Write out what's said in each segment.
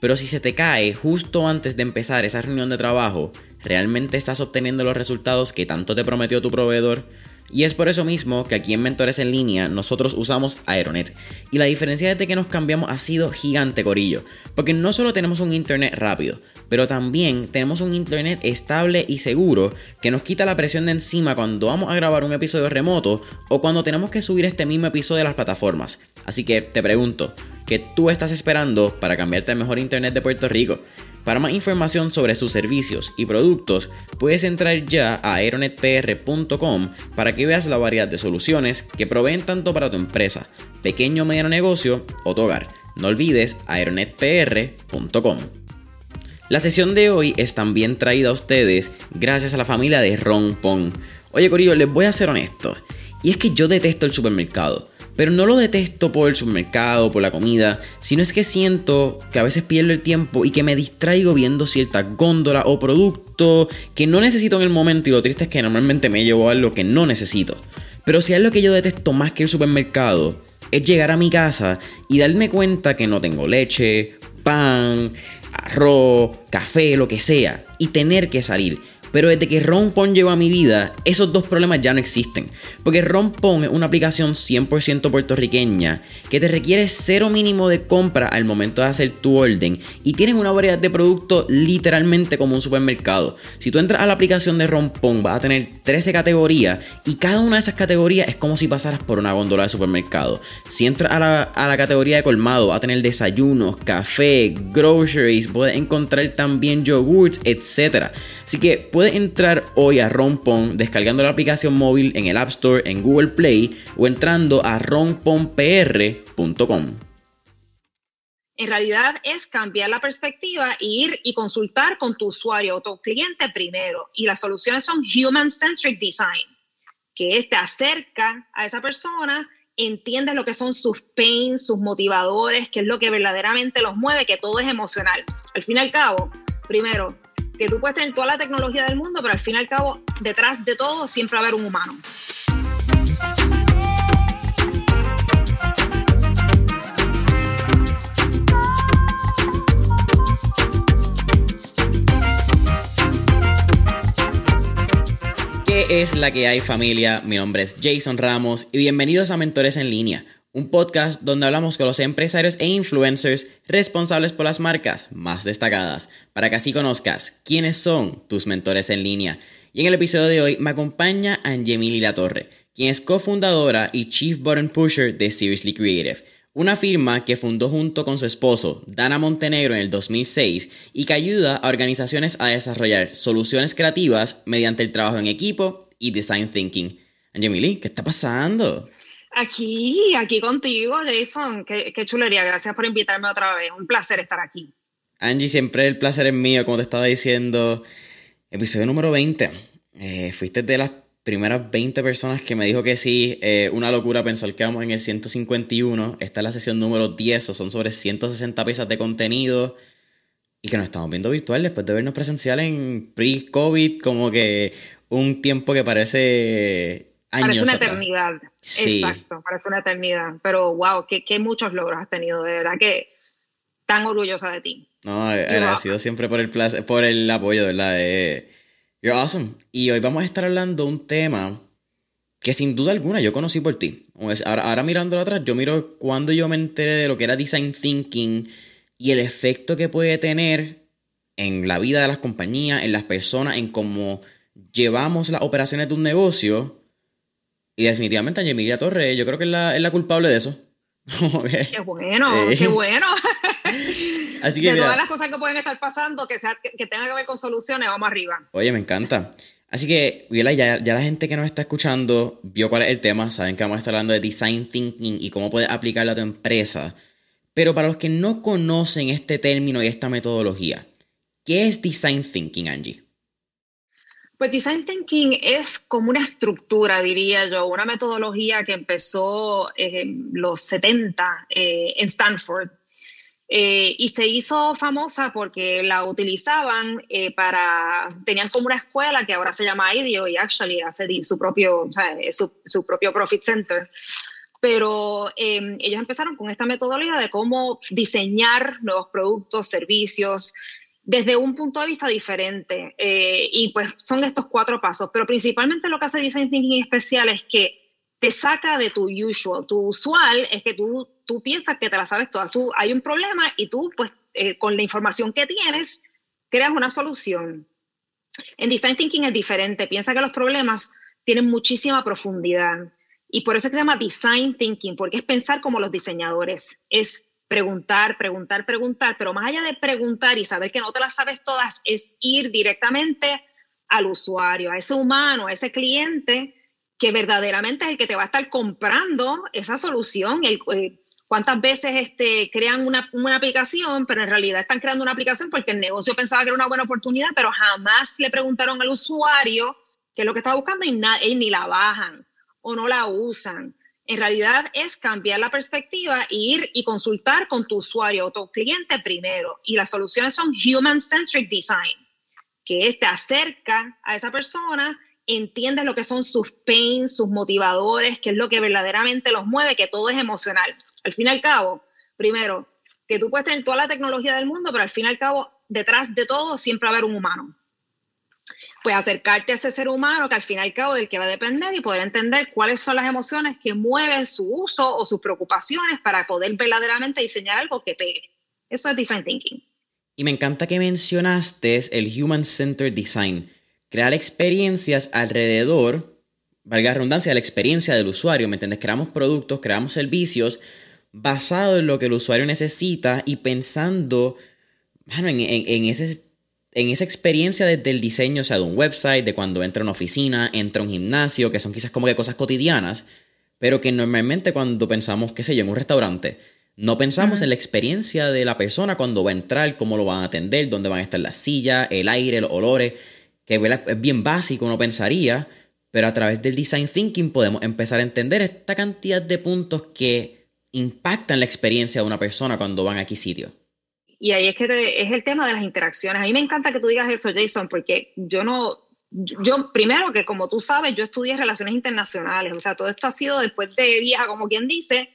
pero si se te cae justo antes de empezar esa reunión de trabajo, ¿realmente estás obteniendo los resultados que tanto te prometió tu proveedor? Y es por eso mismo que aquí en Mentores en Línea nosotros usamos Aeronet. Y la diferencia desde que nos cambiamos ha sido gigante, Corillo. Porque no solo tenemos un internet rápido, pero también tenemos un internet estable y seguro que nos quita la presión de encima cuando vamos a grabar un episodio remoto o cuando tenemos que subir este mismo episodio a las plataformas. Así que te pregunto, ¿qué tú estás esperando para cambiarte al mejor internet de Puerto Rico? Para más información sobre sus servicios y productos, puedes entrar ya a aeronetpr.com para que veas la variedad de soluciones que proveen tanto para tu empresa, pequeño o mediano negocio o tu hogar. No olvides aeronetpr.com. La sesión de hoy es también traída a ustedes gracias a la familia de Ron Pong. Oye Corillo, les voy a ser honesto. Y es que yo detesto el supermercado. Pero no lo detesto por el supermercado, por la comida, sino es que siento que a veces pierdo el tiempo y que me distraigo viendo ciertas góndolas o productos que no necesito en el momento y lo triste es que normalmente me llevo a lo que no necesito. Pero si es lo que yo detesto más que el supermercado, es llegar a mi casa y darme cuenta que no tengo leche, pan, arroz, café, lo que sea, y tener que salir. Pero desde que Rompon llegó a mi vida, esos dos problemas ya no existen. Porque Rompon es una aplicación 100% puertorriqueña que te requiere cero mínimo de compra al momento de hacer tu orden y tienen una variedad de productos literalmente como un supermercado. Si tú entras a la aplicación de Rompon vas a tener 13 categorías y cada una de esas categorías es como si pasaras por una góndola de supermercado. Si entras a la, a la categoría de colmado, vas a tener desayunos, café, groceries, puedes encontrar también yogurts, etc. Así que puedes entrar hoy a Rompon descargando la aplicación móvil en el App Store, en Google Play o entrando a romponpr.com. En realidad es cambiar la perspectiva e ir y consultar con tu usuario o tu cliente primero. Y las soluciones son Human Centric Design, que es te acerca a esa persona, entiende lo que son sus pains, sus motivadores, qué es lo que verdaderamente los mueve, que todo es emocional. Al fin y al cabo, primero, que tú puedes tener toda la tecnología del mundo, pero al fin y al cabo, detrás de todo siempre va a haber un humano. ¿Qué es la que hay familia? Mi nombre es Jason Ramos y bienvenidos a Mentores en línea un podcast donde hablamos con los empresarios e influencers responsables por las marcas más destacadas, para que así conozcas quiénes son tus mentores en línea. Y en el episodio de hoy me acompaña Angemili La Torre, quien es cofundadora y Chief Button Pusher de Seriously Creative, una firma que fundó junto con su esposo, Dana Montenegro, en el 2006 y que ayuda a organizaciones a desarrollar soluciones creativas mediante el trabajo en equipo y design thinking. Angemili, ¿qué está pasando? Aquí, aquí contigo, Jason. Qué, chulería. Gracias por invitarme otra vez. Un placer estar aquí. Angie, siempre el placer es mío, como te estaba diciendo. Episodio número 20. Eh, fuiste de las primeras 20 personas que me dijo que sí. Eh, una locura pensar que vamos en el 151. Esta es la sesión número 10. son sobre 160 piezas de contenido. Y que nos estamos viendo virtual después de vernos presencial en pre-COVID. Como que un tiempo que parece Parece una eternidad. Exacto, parece una eternidad. Pero wow, qué, qué, muchos logros has tenido, de verdad que tan orgullosa de ti. No, agradecido siempre por el por el apoyo, de verdad. Eh, you're awesome. Y hoy vamos a estar hablando de un tema que sin duda alguna yo conocí por ti. Ahora, ahora mirándolo atrás, yo miro cuando yo me enteré de lo que era design thinking y el efecto que puede tener en la vida de las compañías, en las personas, en cómo llevamos las operaciones de un negocio y definitivamente Emilia Torre, yo creo que es la, es la culpable de eso. Qué bueno, qué bueno. Así que, de todas las cosas que pueden estar pasando, que, sea, que, tengan que ver con soluciones, vamos arriba. Oye, me encanta. Así que, ya, ya la gente que nos está escuchando vio cuál es el tema, saben que vamos a estar hablando de design thinking y cómo puedes aplicarlo a tu empresa. Pero para los que no conocen este término y esta metodología, ¿qué es Design Thinking, Angie? Pues Design Thinking es como una estructura, diría yo, una metodología que empezó en los 70 eh, en Stanford eh, y se hizo famosa porque la utilizaban eh, para, tenían como una escuela que ahora se llama IDEO y actually hace su propio, su, su, propio profit center. Pero em, ellos empezaron con esta metodología de cómo diseñar nuevos productos, servicios, desde un punto de vista diferente. Eh, y pues son estos cuatro pasos. Pero principalmente lo que hace Design Thinking especial es que te saca de tu usual. Tu usual es que tú, tú piensas que te la sabes todas. Tú, hay un problema y tú, pues, eh, con la información que tienes, creas una solución. En Design Thinking es diferente. Piensa que los problemas tienen muchísima profundidad. Y por eso es que se llama Design Thinking, porque es pensar como los diseñadores. Es preguntar, preguntar, preguntar, pero más allá de preguntar y saber que no te las sabes todas, es ir directamente al usuario, a ese humano, a ese cliente que verdaderamente es el que te va a estar comprando esa solución. Eh, ¿Cuántas veces este, crean una, aplicación, pero en realidad están creando una aplicación porque el negocio pensaba que era una buena oportunidad, pero jamás le preguntaron al usuario qué es lo que está buscando y, y ni la bajan o no la usan? En realidad es cambiar la perspectiva e ir y consultar con tu usuario o tu cliente primero. Y las soluciones son human-centric design, que es te acerca a esa persona, entiendes lo que son sus pains, sus motivadores, qué es lo que verdaderamente los mueve, que todo es emocional. Al fin y al cabo, primero, que tú puedes tener toda la tecnología del mundo, pero al fin y al cabo, detrás de todo siempre va a haber un humano pues acercarte a ese ser humano que al fin y al cabo del que va a depender y poder entender cuáles son las emociones que mueven su uso o sus preocupaciones para poder verdaderamente diseñar algo que pegue. Eso es design thinking. Y me encanta que mencionaste el Human Centered Design, crear experiencias alrededor, valga la redundancia, de la experiencia del usuario, ¿me entiendes? Creamos productos, creamos servicios basados en lo que el usuario necesita y pensando bueno, en, en ese en esa experiencia desde el diseño, o sea, de un website, de cuando entra a una oficina, entra a un gimnasio, que son quizás como que cosas cotidianas, pero que normalmente cuando pensamos, qué sé yo, en un restaurante, no pensamos en la experiencia de la persona cuando va a entrar, cómo lo van a atender, dónde van a estar las sillas, el aire, los olores, que es bien básico, uno pensaría, pero a través del design thinking podemos empezar a entender esta cantidad de puntos que impactan la experiencia de una persona cuando van a aquí sitio. Y ahí es que es el tema de las interacciones. A mí me encanta que tú digas eso, Jason, porque yo no, yo primero que como tú sabes, yo estudié relaciones internacionales, o sea, todo esto ha sido después de vieja, como quien dice,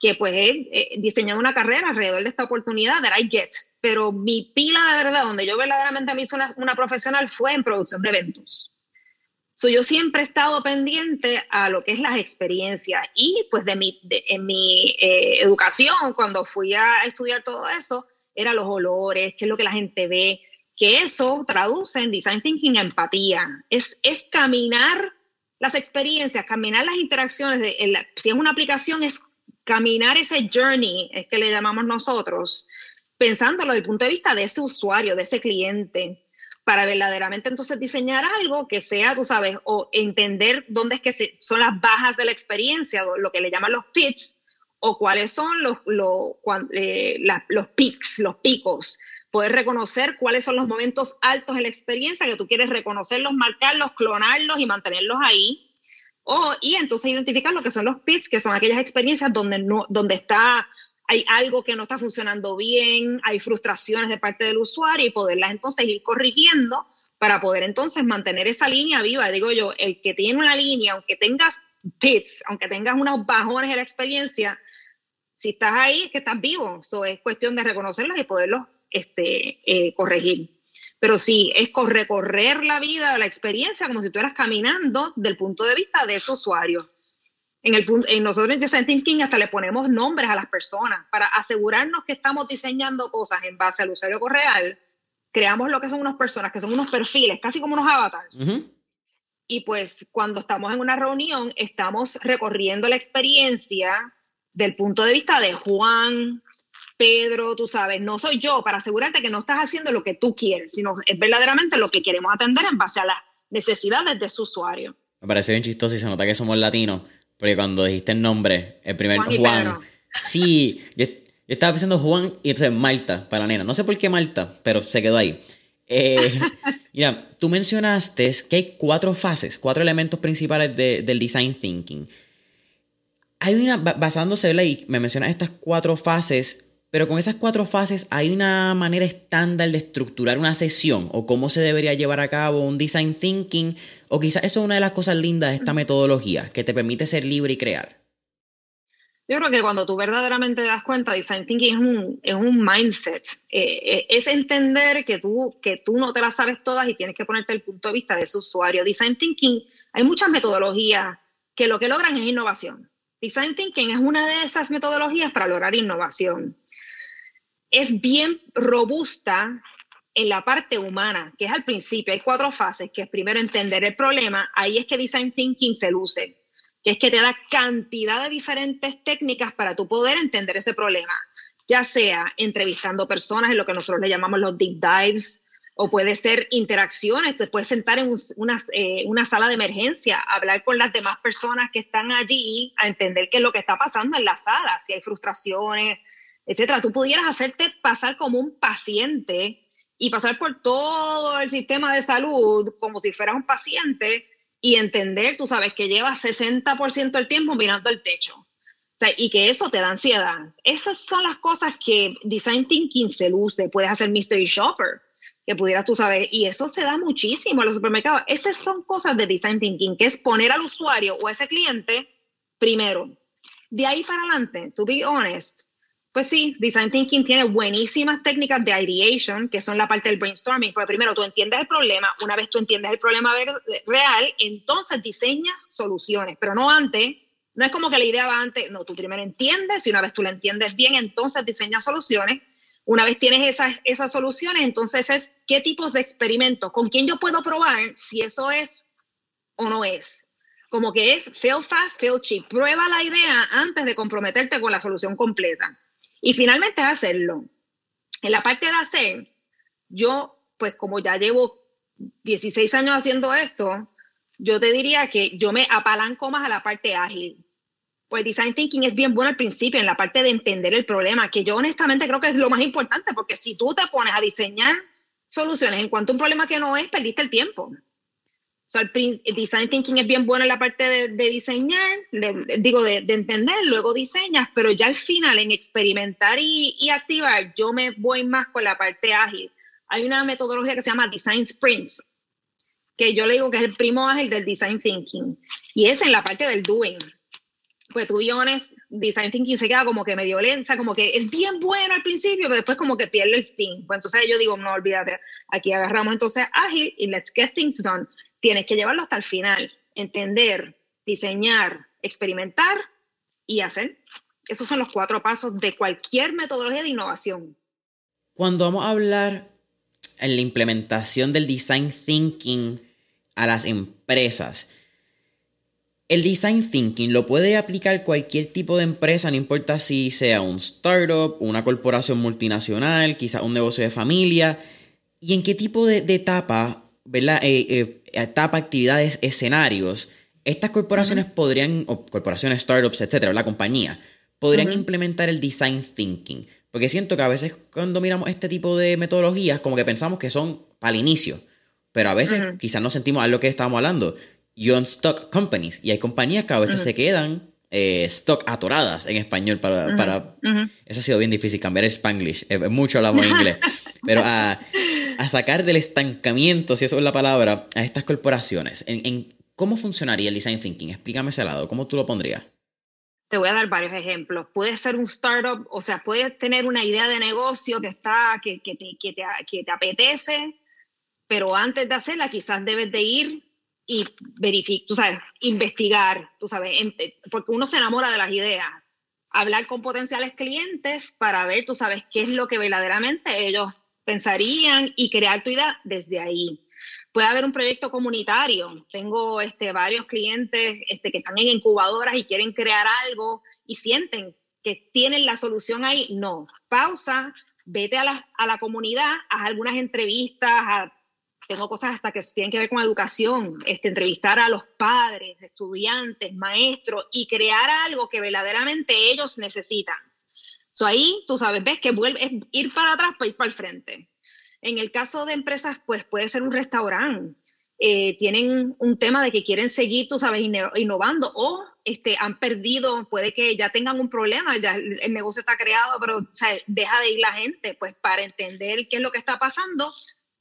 que pues he, diseñado una carrera alrededor de esta oportunidad that I get. Pero mi pila de verdad, donde yo verdaderamente me hice una, una profesional fue en producción de eventos. So, yo siempre he estado pendiente a lo que es las experiencias y pues de mi, en mi eh, educación, cuando fui a estudiar todo eso, era los olores, qué es lo que la gente ve, que eso traduce en design thinking empatía. Es, es caminar las experiencias, caminar las interacciones. De, si es una aplicación, es caminar ese journey, es que le llamamos nosotros, pensándolo desde el punto de vista de ese usuario, de ese cliente, para verdaderamente entonces diseñar algo que sea, tú sabes, o entender dónde es que son las bajas de la experiencia, lo que le llaman los pits, o cuáles son los, los, eh, los peaks, los picos. Poder reconocer cuáles son los momentos altos en la experiencia que tú quieres reconocerlos, marcarlos, clonarlos y mantenerlos ahí. O, y entonces identificar lo que son los pits, que son aquellas experiencias donde, no, donde está, hay algo que no está funcionando bien, hay frustraciones de parte del usuario y poderlas entonces ir corrigiendo para poder entonces mantener esa línea viva. Digo yo, el que tiene una línea, aunque tengas pits, aunque tengas unos bajones en la experiencia, si estás ahí es que estás vivo, eso es cuestión de reconocerlos y poderlos este, eh, corregir. Pero sí, es recorrer la vida, la experiencia, como si tú eras caminando del punto de vista de ese usuario. En, el, en nosotros en Design Thinking hasta le ponemos nombres a las personas para asegurarnos que estamos diseñando cosas en base al usuario real. Creamos lo que son unas personas, que son unos perfiles, casi como unos avatars. Y pues cuando estamos en una reunión, estamos recorriendo la experiencia del punto de vista de Juan, Pedro, tú sabes, no soy yo para asegurarte que no estás haciendo lo que tú quieres, sino es verdaderamente lo que queremos atender en base a las necesidades de su usuario. Me parece bien chistoso y se nota que somos latinos, porque cuando dijiste el nombre, el primer Juan, sí, yo, estaba pensando Juan y entonces Malta para la nena. No sé por qué Malta, pero se quedó ahí. Eh, mira, tú mencionaste que hay cuatro fases, cuatro elementos principales del design thinking. Hay una, basándose, y me mencionas estas cuatro fases, pero con esas cuatro fases hay una manera estándar de estructurar una sesión o cómo se debería llevar a cabo un design thinking, o quizás eso es una de las cosas lindas de esta metodología, que te permite ser libre y crear. Yo creo que cuando tú verdaderamente te das cuenta, design thinking es un, es un mindset. Eh, eh, es entender que tú, que tú no te las sabes todas y tienes que ponerte el punto de vista de ese usuario. Design thinking, hay muchas metodologías que lo que logran es innovación. Design thinking es una de esas metodologías para lograr innovación. Es bien robusta en la parte humana, que es al principio. Hay cuatro fases, que es primero entender el problema. Ahí es que design thinking se luce que es que te da cantidad de diferentes técnicas para tu poder entender ese problema, ya sea entrevistando personas en lo que nosotros le llamamos los deep dives, o puede ser interacciones, te puedes sentar en eh, una, sala de emergencia, hablar con las demás personas que están allí, a entender qué es lo que está pasando en la sala, si hay frustraciones, etcétera. Tú pudieras hacerte pasar como un paciente y pasar por todo el sistema de salud como si fueras un paciente y entender, tú sabes, que llevas 60% del tiempo mirando el techo. O sea, y que eso te da ansiedad. Esas son las cosas que Design Thinking se luce. Puedes hacer Mystery Shopper, que pudieras tú saber, y eso se da muchísimo en los supermercados. Esas son cosas de Design Thinking, que es poner al usuario o a ese cliente primero. De ahí para adelante, to be honest, pues sí, Design Thinking tiene buenísimas técnicas de ideation, que son la parte del brainstorming. Pero primero tú entiendes el problema, una vez tú entiendes el problema real, entonces diseñas soluciones, pero no antes. No es como que la idea va antes, no, tú primero entiendes y una vez tú la entiendes bien, entonces diseñas soluciones. Una vez tienes esas, esas soluciones, entonces es qué tipos de experimentos, con quién yo puedo probar si eso es o no es. Como que es fail fast, fail cheap. Prueba la idea antes de comprometerte con la solución completa. Y finalmente es hacerlo. En la parte de hacer, yo, pues como ya llevo 16 años haciendo esto, yo te diría que yo me apalanco más a la parte ágil. Pues design thinking es bien bueno al principio, en la parte de entender el problema, que yo honestamente creo que es lo más importante, porque si tú te pones a diseñar soluciones en cuanto a un problema que no es, perdiste el tiempo. O sea, el, design thinking es bien bueno en la parte de, diseñar, digo, de, entender, luego diseñas, pero ya al final en experimentar y, activar, yo me voy más con la parte ágil. Hay una metodología que se llama Design Sprints, que yo le digo que es el primo ágil del design thinking, y es en la parte del doing. Pues tú honest, design thinking se queda como que medio lenta, como que es bien bueno al principio, pero después como que pierde el steam. Pues entonces yo digo, no olvídate, aquí agarramos entonces ágil y let's get things done tienes que llevarlo hasta el final, entender, diseñar, experimentar y hacer. Esos son los cuatro pasos de cualquier metodología de innovación. Cuando vamos a hablar en la implementación del design thinking a las empresas, el design thinking lo puede aplicar cualquier tipo de empresa, no importa si sea un startup, una corporación multinacional, quizás un negocio de familia, y en qué tipo de, etapa, ¿verdad? Eh, eh, etapa, actividades, escenarios, estas corporaciones podrían, o corporaciones, startups, etcétera, la compañía, podrían implementar el design thinking. Porque siento que a veces cuando miramos este tipo de metodologías, como que pensamos que son para el inicio. Pero a veces quizás no sentimos a lo que estábamos hablando. You on stock companies. Y hay compañías que a veces se quedan eh, stock atoradas en español para... para... Eso ha sido bien difícil, cambiar el spanglish. Eh, mucho hablamos inglés. Pero a, a sacar del estancamiento, si eso es la palabra, a estas corporaciones. En, ¿Cómo funcionaría el design thinking? Explícame ese lado. ¿Cómo tú lo pondrías? Te voy a dar varios ejemplos. Puede ser un startup, o sea, puedes tener una idea de negocio que, está, que, que, te, que, te, que te apetece, pero antes de hacerla quizás debes de ir y verificar, tú sabes, investigar, tú sabes, porque uno se enamora de las ideas, hablar con potenciales clientes para ver, tú sabes, qué es lo que verdaderamente ellos pensarían y crear tu idea desde ahí. Puede haber un proyecto comunitario. Tengo este, varios clientes este, que están en incubadoras y quieren crear algo y sienten que tienen la solución ahí. No, pausa, vete a la, a la comunidad, haz algunas entrevistas, a tengo cosas hasta que tienen que ver con educación, este, entrevistar a los padres, estudiantes, maestros y crear algo que verdaderamente ellos necesitan. So ahí, tú sabes, ves que vuelve, es ir para atrás para ir para el frente. En el caso de empresas, pues puede ser un restaurante. Eh, tienen un tema de que quieren seguir, tú sabes, innovando o este, han perdido, puede que ya tengan un problema, ya el, negocio está creado, pero o sea, deja de ir la gente, pues para entender qué es lo que está pasando,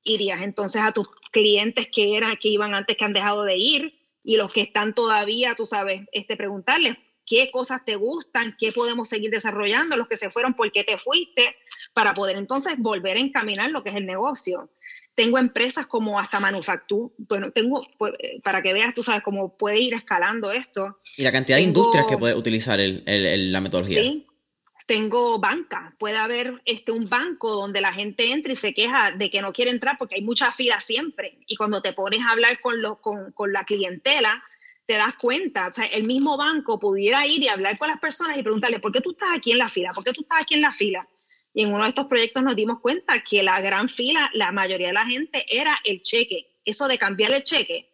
irías entonces a tus clientes que eran, que iban antes que han dejado de ir y los que están todavía, tú sabes, este, preguntarles qué cosas te gustan, qué podemos seguir desarrollando, los que se fueron, por qué te fuiste, para poder entonces volver a encaminar lo que es el negocio. Tengo empresas como hasta manufactura, bueno, tengo, pues, para que veas, tú sabes, cómo puede ir escalando esto. Y la cantidad de industrias que puede utilizar la metodología. Sí, tengo banca, puede haber este, un banco donde la gente entra y se queja de que no quiere entrar porque hay mucha fila siempre. Y cuando te pones a hablar con, con, con la clientela, te das cuenta, o sea, el mismo banco pudiera ir y hablar con las personas y preguntarle, ¿por qué tú estás aquí en la fila? ¿Por qué tú estás aquí en la fila? Y en uno de estos proyectos nos dimos cuenta que la gran fila, la mayoría de la gente era el cheque, eso de cambiar el cheque.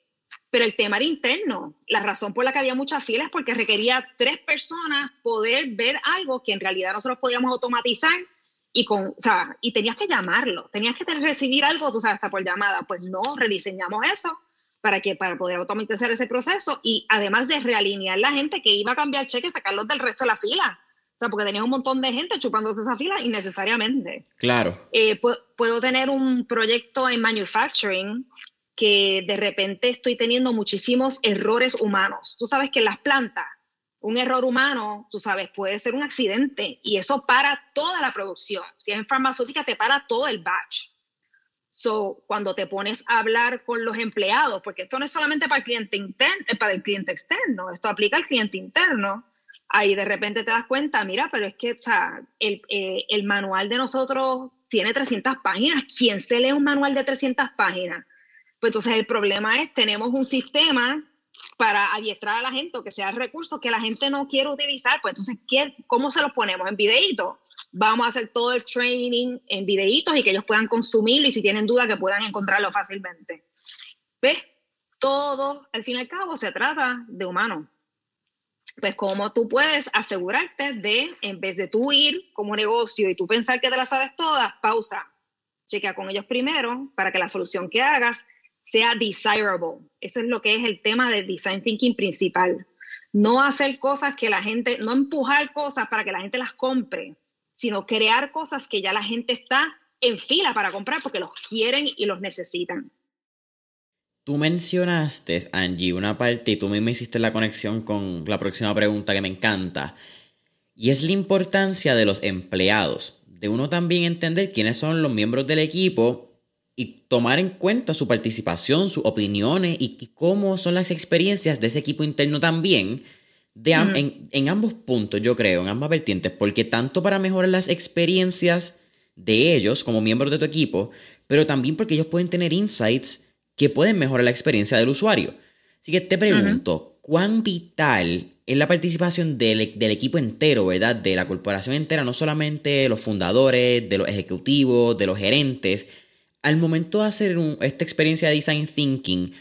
Pero el tema era interno. La razón por la que había mucha fila es porque requería tres personas poder ver algo que en realidad nosotros podíamos automatizar y con, o sea, y tenías que llamarlo, tenías que recibir algo, tú sabes, hasta por llamada. Pues no, rediseñamos eso para que para poder automatizar ese proceso y además de realinear la gente que iba a cambiar cheques, sacarlos del resto de la fila. O sea, porque tenía un montón de gente chupándose esa fila innecesariamente. Claro. Eh, puedo tener un proyecto en manufacturing que de repente estoy teniendo muchísimos errores humanos. Tú sabes que en las plantas, un error humano, tú sabes, puede ser un accidente y eso para toda la producción. Si es en farmacéutica, te para todo el batch. So, cuando te pones a hablar con los empleados, porque esto no es solamente para el cliente interno, para el cliente externo, esto aplica al cliente interno, ahí de repente te das cuenta, mira, pero es que o sea, el, eh, manual de nosotros tiene 300 páginas. ¿Quién se lee un manual de 300 páginas? Pues entonces el problema es, tenemos un sistema para adiestrar a la gente o que sea recursos que la gente no quiere utilizar. Pues entonces, ¿qué, ¿cómo se los ponemos? ¿En videíto? vamos a hacer todo el training en videitos y que ellos puedan consumirlo y si tienen duda que puedan encontrarlo fácilmente. ¿Ves? Todo, al fin y al cabo, se trata de humanos. Pues cómo tú puedes asegurarte de, en vez de tú ir como negocio y tú pensar que te la sabes todas, pausa, chequea con ellos primero para que la solución que hagas sea desirable. Eso es lo que es el tema del design thinking principal. No hacer cosas que la gente, no empujar cosas para que la gente las compre, sino crear cosas que ya la gente está en fila para comprar porque los quieren y los necesitan. Tú mencionaste, Angie, una parte y tú misma hiciste la conexión con la próxima pregunta que me encanta. Y es la importancia de los empleados, de uno también entender quiénes son los miembros del equipo y tomar en cuenta su participación, sus opiniones y cómo son las experiencias de ese equipo interno también en, ambos puntos, yo creo, en ambas vertientes, porque tanto para mejorar las experiencias de ellos como miembros de tu equipo, pero también porque ellos pueden tener insights que pueden mejorar la experiencia del usuario. Así que te pregunto, ¿cuán vital es la participación del, equipo entero, ¿verdad? De la corporación entera, no solamente los fundadores, de los ejecutivos, de los gerentes, al momento de hacer esta experiencia de design thinking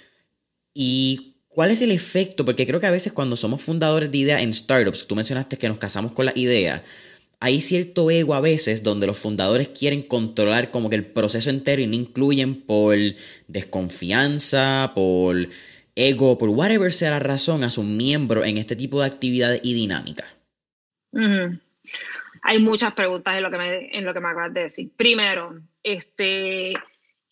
y ¿Cuál es el efecto? Porque creo que a veces cuando somos fundadores de ideas en startups, tú mencionaste que nos casamos con la idea, hay cierto ego a veces donde los fundadores quieren controlar como que el proceso entero y no incluyen por desconfianza, por ego, por whatever sea la razón a sus miembros en este tipo de actividades y dinámicas. Hay muchas preguntas en lo que me, en lo que me acabas de decir. Primero, este,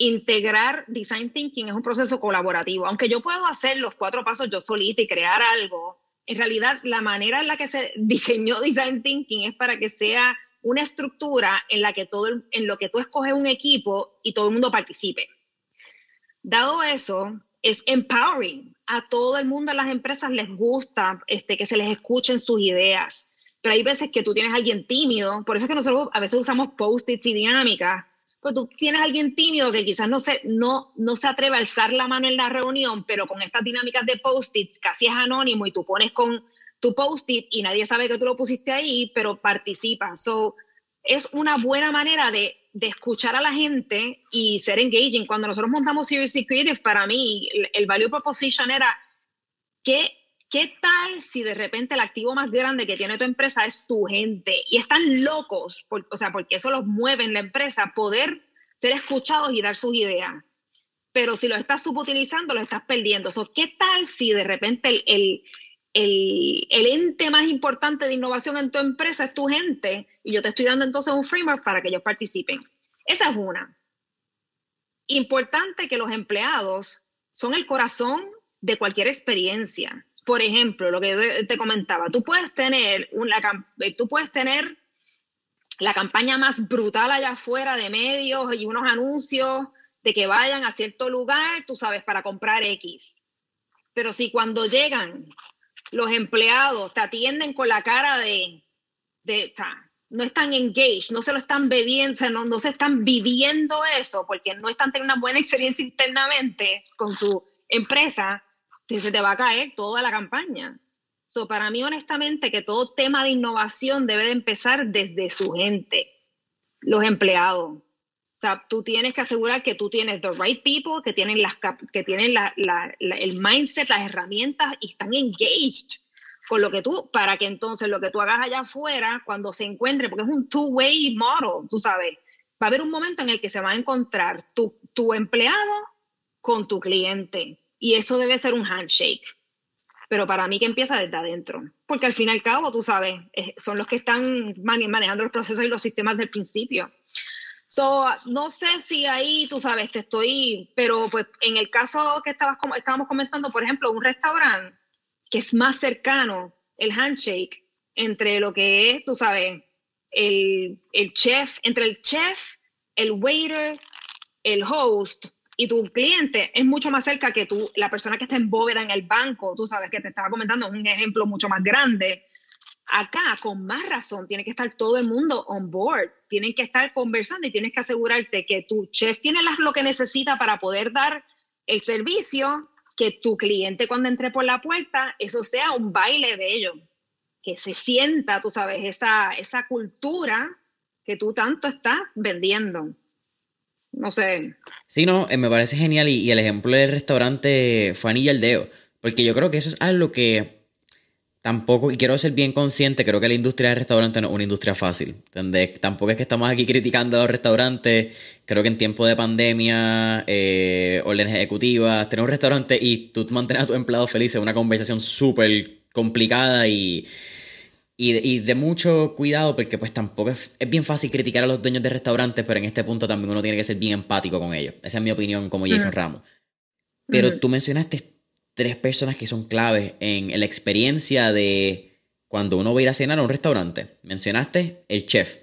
integrar design thinking es un proceso colaborativo. Aunque yo puedo hacer los cuatro pasos yo solita y crear algo, en realidad la manera en la que se diseñó design thinking es para que sea una estructura en la que todo en lo que tú escoges un equipo y todo el mundo participe. Dado eso, es empowering. A todo el mundo en las empresas les gusta este, que se les escuchen sus ideas. Pero hay veces que tú tienes a alguien tímido, por eso es que nosotros a veces usamos post-its y dinámicas, pues tú tienes a alguien tímido que quizás no se, no, no se atreve a alzar la mano en la reunión, pero con estas dinámicas de post-its casi es anónimo y tú pones con tu post-it y nadie sabe que tú lo pusiste ahí, pero participa. So, es una buena manera de, de, escuchar a la gente y ser engaging. Cuando nosotros montamos Series Creative, para mí el, el value proposition era que ¿Qué tal si de repente el activo más grande que tiene tu empresa es tu gente? Y están locos, o sea, porque eso los mueve en la empresa, poder ser escuchados y dar sus ideas. Pero si lo estás subutilizando, lo estás perdiendo. ¿Qué tal si de repente el, el, el, ente más importante de innovación en tu empresa es tu gente y yo te estoy dando entonces un framework para que ellos participen? Esa es una. Importante que los empleados son el corazón de cualquier experiencia. Por ejemplo, lo que te comentaba, tú puedes tener una, tú puedes tener la campaña más brutal allá afuera de medios y unos anuncios de que vayan a cierto lugar, tú sabes, para comprar X. Pero si cuando llegan los empleados te atienden con la cara de, o sea, no están engaged, no se lo están bebiendo, o no, no se están viviendo eso porque no están teniendo una buena experiencia internamente con su empresa, se te va a caer toda la campaña. So, para mí, honestamente, que todo tema de innovación debe de empezar desde su gente, los empleados. O sea, tú tienes que asegurar que tú tienes the right people, que tienen, las, que tienen la, el mindset, las herramientas y están engaged con lo que tú, para que entonces lo que tú hagas allá afuera, cuando se encuentre, porque es un two-way model, tú sabes, va a haber un momento en el que se va a encontrar tu, tu empleado con tu cliente. Y eso debe ser un handshake. Pero para mí que empieza desde adentro. Porque al fin y al cabo, tú sabes, son los que están manejando los procesos y los sistemas del principio. So, no sé si ahí, tú sabes, te estoy, pero pues en el caso que estabas, estábamos comentando, por ejemplo, un restaurante que es más cercano, el handshake, entre lo que es, tú sabes, el, el chef, entre el chef, el waiter, el host, y tu cliente es mucho más cerca que tú, la persona que está en bóveda en el banco, tú sabes que te estaba comentando un ejemplo mucho más grande. Acá, con más razón, tiene que estar todo el mundo on board, tienen que estar conversando y tienes que asegurarte que tu chef tiene lo que necesita para poder dar el servicio, que tu cliente cuando entre por la puerta, eso sea un baile de ellos, que se sienta, tú sabes, esa, esa cultura que tú tanto estás vendiendo no sé. Sí, no, eh, me parece genial y, el ejemplo del restaurante fue anilla el dedo, porque yo creo que eso es algo que tampoco, y quiero ser bien consciente, creo que la industria del restaurante no es una industria fácil, ¿entendés? Tampoco es que estamos aquí criticando a los restaurantes, creo que en tiempo de pandemia, eh, órdenes ejecutivas, tener un restaurante y tú mantener a tu empleado feliz es una conversación súper complicada y y de, mucho cuidado porque pues tampoco es, bien fácil criticar a los dueños de restaurantes, pero en este punto también uno tiene que ser bien empático con ellos. Esa es mi opinión como Jason Ramos. Pero tú mencionaste tres personas que son claves en la experiencia de cuando uno va a ir a cenar a un restaurante. Mencionaste el chef,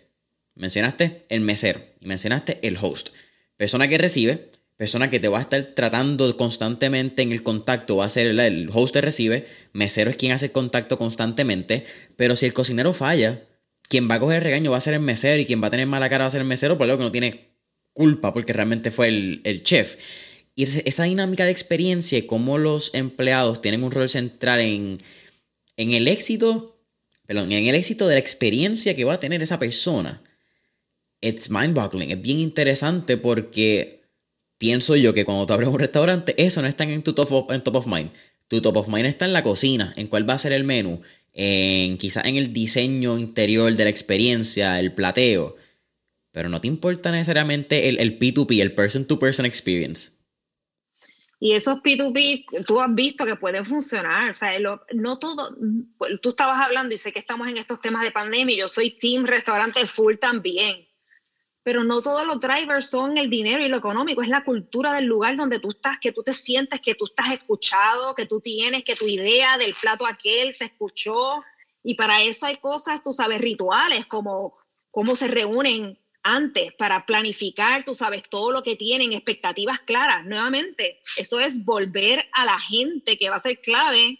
mencionaste el mesero y mencionaste el host. Persona que recibe, persona que te va a estar tratando constantemente en el contacto, va a ser el, host te recibe, mesero es quien hace el contacto constantemente, pero si el cocinero falla, quien va a coger el regaño va a ser el mesero y quien va a tener mala cara va a ser el mesero, por lo que no tiene culpa porque realmente fue el, chef. Y esa dinámica de experiencia y cómo los empleados tienen un rol central en, en el éxito, perdón, en el éxito de la experiencia que va a tener esa persona. It's mind-boggling, es bien interesante porque pienso yo que cuando tú abres un restaurante, eso no está en tu top of, en top of mind. Tu top of mind está en la cocina, en cuál va a ser el menú, en quizás en el diseño interior de la experiencia, el plateo. Pero no te importa necesariamente el, el P2P, el person-to-person experience. Y esos P2P, tú has visto que pueden funcionar. O sea, no todo. Tú estabas hablando y sé que estamos en estos temas de pandemia. Y yo soy team restaurante full también pero no todos los drivers son el dinero y lo económico, es la cultura del lugar donde tú estás, que tú te sientes que tú estás escuchado, que tú tienes, que tu idea del plato aquel se escuchó. Y para eso hay cosas, tú sabes, rituales, como cómo se reúnen antes para planificar, tú sabes, todo lo que tienen, expectativas claras. Nuevamente, eso es volver a la gente que va a ser clave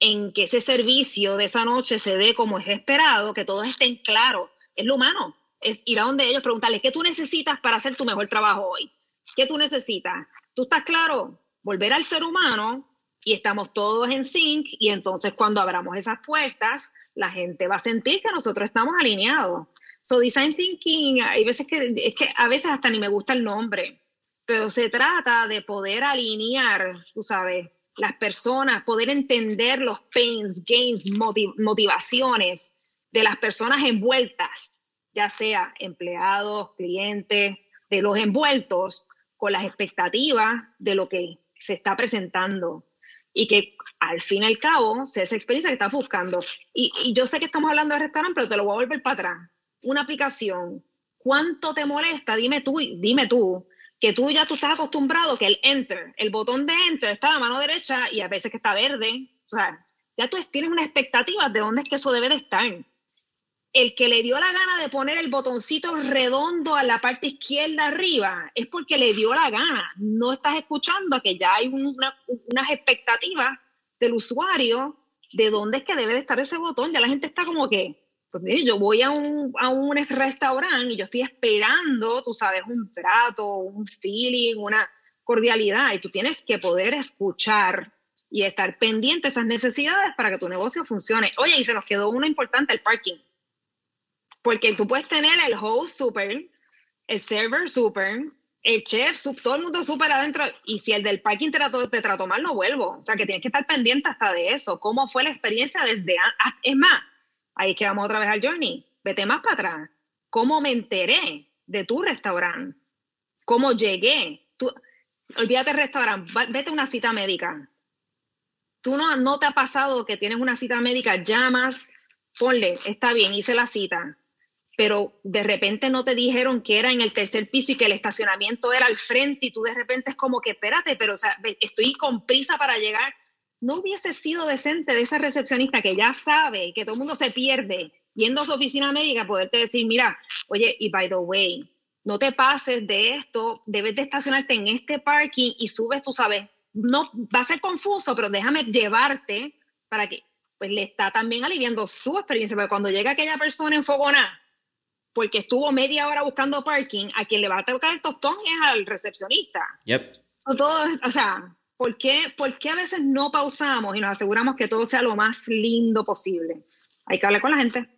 en que ese servicio de esa noche se dé como es esperado, que todos estén claros. Es lo humano es ir a donde ellos, preguntarles, ¿qué tú necesitas para hacer tu mejor trabajo hoy? ¿Qué tú necesitas? ¿Tú estás claro? Volver al ser humano y estamos todos en sync y entonces cuando abramos esas puertas, la gente va a sentir que nosotros estamos alineados. So design thinking, hay veces que es que a veces hasta ni me gusta el nombre, pero se trata de poder alinear, tú sabes, las personas, poder entender los pains, gains, motivaciones de las personas envueltas, ya sea empleados, clientes, de los envueltos, con las expectativas de lo que se está presentando y que al fin y al cabo sea esa experiencia que estás buscando. Y, yo sé que estamos hablando de restaurante, pero te lo voy a volver para atrás. Una aplicación, ¿cuánto te molesta? Dime tú, dime tú, que tú ya tú estás acostumbrado que el enter, el botón de enter está a la mano derecha y a veces que está verde. O sea, ya tú tienes una expectativa de dónde es que eso debe de estar. El que le dio la gana de poner el botoncito redondo a la parte izquierda arriba es porque le dio la gana. No estás escuchando que ya hay una, unas expectativas del usuario de dónde es que debe de estar ese botón. Ya la gente está como que, pues mire, yo voy a un, restaurante y yo estoy esperando, tú sabes, un trato, un feeling, una cordialidad, y tú tienes que poder escuchar y estar pendiente de esas necesidades para que tu negocio funcione. Oye, y se nos quedó una importante, el parking. Porque tú puedes tener el host super, el server super, el chef, todo el mundo súper adentro. Y si el del parking te trató, mal, no vuelvo. O sea, que tienes que estar pendiente hasta de eso. ¿Cómo fue la experiencia desde... Es más, Ahí es que vamos otra vez al journey. Vete más para atrás. ¿Cómo me enteré de tu restaurante? ¿Cómo llegué? Tú, olvídate del restaurante, vete a una cita médica. Tú no, no te ha pasado que tienes una cita médica, llamas, ponle, está bien, hice la cita, pero de repente no te dijeron que era en el tercer piso y que el estacionamiento era al frente y tú de repente es como que espérate, pero o sea, estoy con prisa para llegar no hubiese sido decente de esa recepcionista que ya sabe que todo el mundo se pierde yendo a su oficina médica, poderte decir, mira, oye, y by the way, no te pases de esto, debes de estacionarte en este parking y subes, tú sabes, no va a ser confuso, pero déjame llevarte para que, pues le está también aliviando su experiencia, porque cuando llega aquella persona en Fogona, porque estuvo media hora buscando parking, a quien le va a tocar el tostón es al recepcionista. Yep. todo, o sea, ¿Por qué, a veces no pausamos y nos aseguramos que todo sea lo más lindo posible? Hay que hablar con la gente.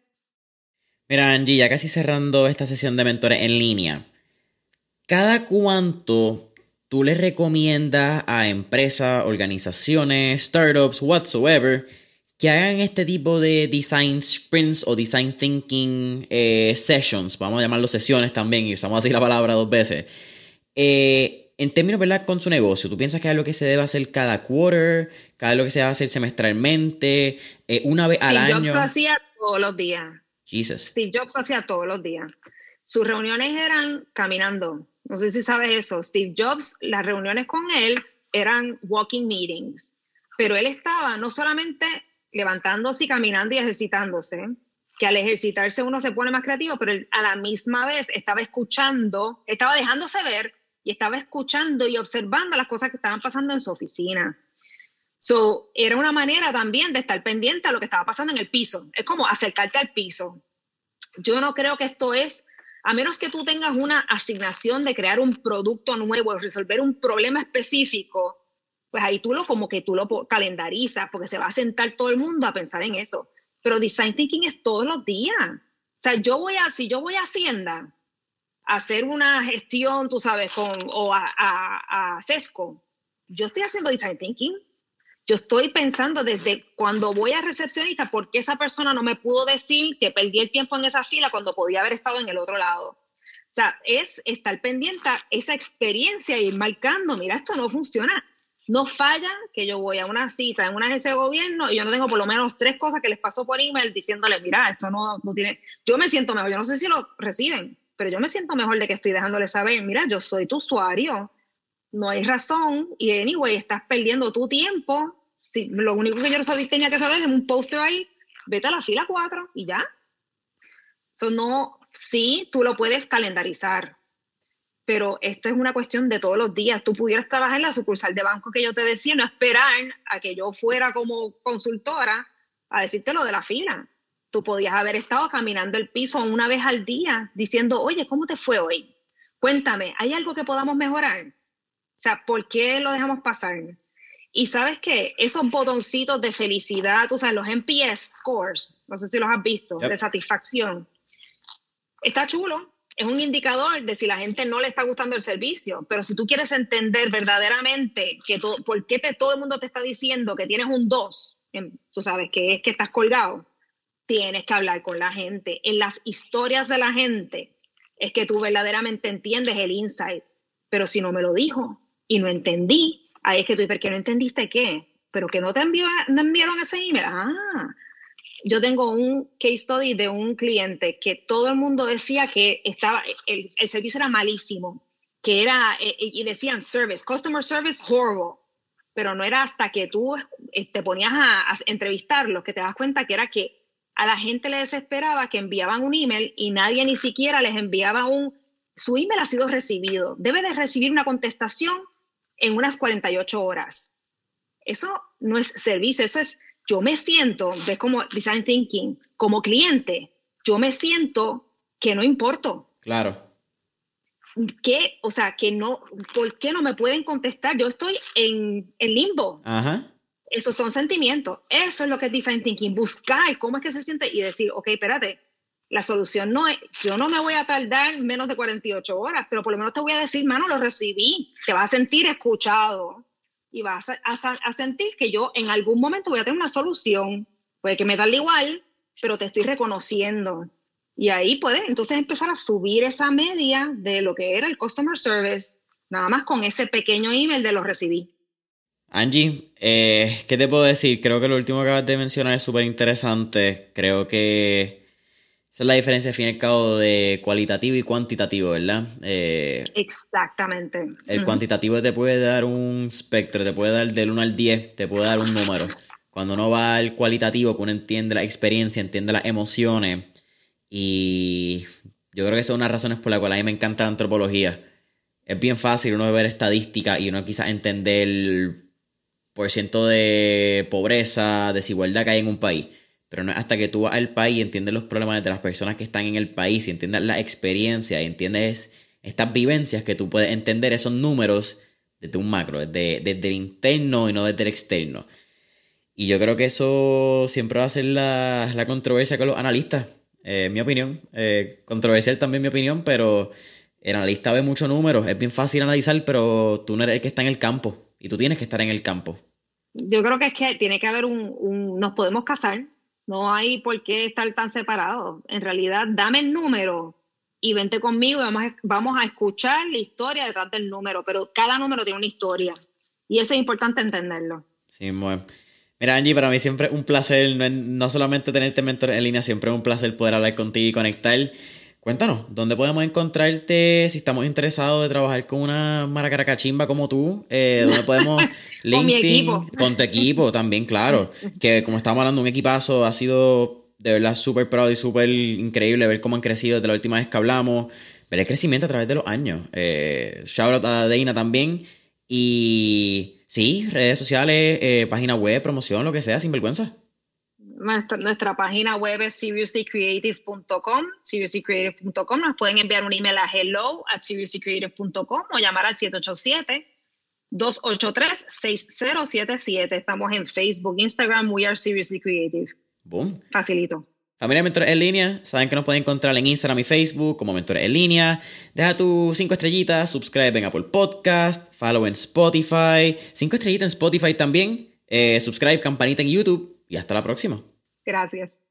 Mira, Angie, ya casi cerrando esta sesión de mentores en línea, ¿cada cuánto tú le recomiendas a empresas, organizaciones, startups, whatsoever, que hagan este tipo de design sprints o design thinking eh, sessions? Vamos a llamarlo sesiones también y usamos así la palabra dos veces. Eh, en términos, ¿verdad? Con su negocio, ¿tú piensas que es algo que se debe hacer cada quarter, cada lo que se debe hacer semestralmente, eh, una vez al año? Steve Jobs lo hacía todos los días. Jesus. Steve Jobs lo hacía todos los días. Sus reuniones eran caminando. No sé si sabes eso. Steve Jobs, las reuniones con él eran walking meetings. Pero él estaba no solamente levantándose y caminando y ejercitándose, que al ejercitarse uno se pone más creativo, pero a la misma vez estaba escuchando, estaba dejándose ver y estaba escuchando y observando las cosas que estaban pasando en su oficina. So, era una manera también de estar pendiente a lo que estaba pasando en el piso. Es como acercarte al piso. Yo no creo que esto es, a menos que tú tengas una asignación de crear un producto nuevo, resolver un problema específico, pues ahí tú lo como que tú lo calendarizas, porque se va a sentar todo el mundo a pensar en eso. Pero design thinking es todos los días. O sea, yo voy a, si yo voy a Hacienda, hacer una gestión, tú sabes, con, o a, a, a yo estoy haciendo design thinking. Yo estoy pensando desde cuando voy a recepcionista, ¿por qué esa persona no me pudo decir que perdí el tiempo en esa fila cuando podía haber estado en el otro lado? O sea, es estar pendiente a esa experiencia y ir marcando, mira, esto no funciona. No falla que yo voy a una cita en una agencia de gobierno y yo no tengo por lo menos tres cosas que les paso por email diciéndole, mira, esto no, no tiene... Yo me siento mejor, yo no sé si lo reciben, pero yo me siento mejor de que estoy dejándole saber, mira, yo soy tu usuario, no hay razón, y anyway, estás perdiendo tu tiempo. Si, lo único que yo tenía que saber es un póster ahí, vete a la fila 4 y ya. Eso no, sí, tú lo puedes calendarizar, pero esto es una cuestión de todos los días. Tú pudieras trabajar en la sucursal de banco que yo te decía, no esperar a que yo fuera como consultora a decirte lo de la fila tú podías haber estado caminando el piso una vez al día diciendo, oye, ¿cómo te fue hoy? Cuéntame, ¿hay algo que podamos mejorar? O sea, ¿por qué lo dejamos pasar? Y sabes qué, esos botoncitos de felicidad, tú sabes, los NPS scores, no sé si los has visto, de satisfacción, está chulo, es un indicador de si la gente no le está gustando el servicio. Pero si tú quieres entender verdaderamente que todo, por qué te, todo el mundo te está diciendo que tienes un 2, tú sabes que es que estás colgado, tienes que hablar con la gente. En las historias de la gente es que tú verdaderamente entiendes el insight. Pero si no me lo dijo y no entendí, ahí es que tú dices, ¿por qué no entendiste qué? Pero que no te envió, no enviaron ese email. Ah, yo tengo un case study de un cliente que todo el mundo decía que estaba, el, servicio era malísimo, que era, eh, y decían service, customer service horrible, pero no era hasta que tú eh, te ponías a, a entrevistarlos que te das cuenta que era que a la gente le desesperaba que enviaban un email y nadie ni siquiera les enviaba un, su email ha sido recibido, debe de recibir una contestación en unas 48 horas. Eso no es servicio, eso es yo me siento, ves como design thinking, como cliente, yo me siento que no importo. Claro. Que, o sea, que no, ¿por qué no me pueden contestar? Yo estoy en, en limbo. Ajá. Esos son sentimientos. Eso es lo que es design thinking. Buscar cómo es que se siente y decir, ok, espérate, la solución no es, yo no me voy a tardar menos de 48 horas, pero por lo menos te voy a decir, mano, lo recibí. Te vas a sentir escuchado y vas a, sentir que yo en algún momento voy a tener una solución. Puede que me da igual, pero te estoy reconociendo. Y ahí puedes entonces empezar a subir esa media de lo que era el customer service, nada más con ese pequeño email de lo recibí. Angie, eh, ¿qué te puedo decir? Creo que lo último que acabas de mencionar es súper interesante. Creo que esa es la diferencia, al fin y al cabo, de cualitativo y cuantitativo, ¿verdad? Eh, Exactamente. El cuantitativo te puede dar un espectro, te puede dar del 1 al 10, te puede dar un número. Cuando uno va al cualitativo, que uno entiende la experiencia, entiende las emociones. Y yo creo que esa es una de las razones por las cuales a mí me encanta la antropología. Es bien fácil uno ver estadísticas y uno quizás entender el por ciento de pobreza, desigualdad que hay en un país pero no es hasta que tú vas al país y entiendes los problemas de las personas que están en el país y entiendes la experiencia y entiendes estas vivencias que tú puedes entender esos números desde un macro, desde, desde el interno y no desde el externo. Y yo creo que eso siempre va a ser la, la controversia con los analistas, eh, mi opinión. Eh, controversial también mi opinión, pero el analista ve muchos números. Es bien fácil analizar, pero tú no eres el que está en el campo y tú tienes que estar en el campo. Yo creo que es que tiene que haber un, un nos podemos casar, no hay por qué estar tan separados. En realidad, dame el número y vente conmigo y vamos a, vamos a escuchar la historia detrás del número, pero cada número tiene una historia y eso es importante entenderlo. Sí, bueno. Mira, Angie, para mí siempre es un placer, no, no solamente tenerte mentor en línea, siempre es un placer poder hablar contigo y conectar. Cuéntanos, ¿dónde podemos encontrarte si estamos interesados de trabajar con una maracaracachimba como tú? Eh, ¿Dónde podemos con mi equipo. Con tu equipo también, claro. Que como estamos hablando, un equipazo ha sido de verdad súper proud y súper increíble ver cómo han crecido desde la última vez que hablamos, ver el crecimiento a través de los años. Eh, shout out a Deina también. Y sí, redes sociales, eh, página web, promoción, lo que sea, sin vergüenza. Nuestra, página web es seriouslycreative.com, seriouslycreative.com. Nos pueden enviar un email a hello at seriouslycreative.com o llamar al 787-283-6077. Estamos en Facebook, Instagram, We Are Seriously Creative. Boom. Facilito. Familia Mentores en línea, saben que nos pueden encontrar en Instagram y Facebook como Mentores en línea. Deja tus cinco estrellitas, subscribe en Apple Podcast, follow en Spotify, cinco estrellitas en Spotify también, eh, subscribe, campanita en YouTube y hasta la próxima. Gracias.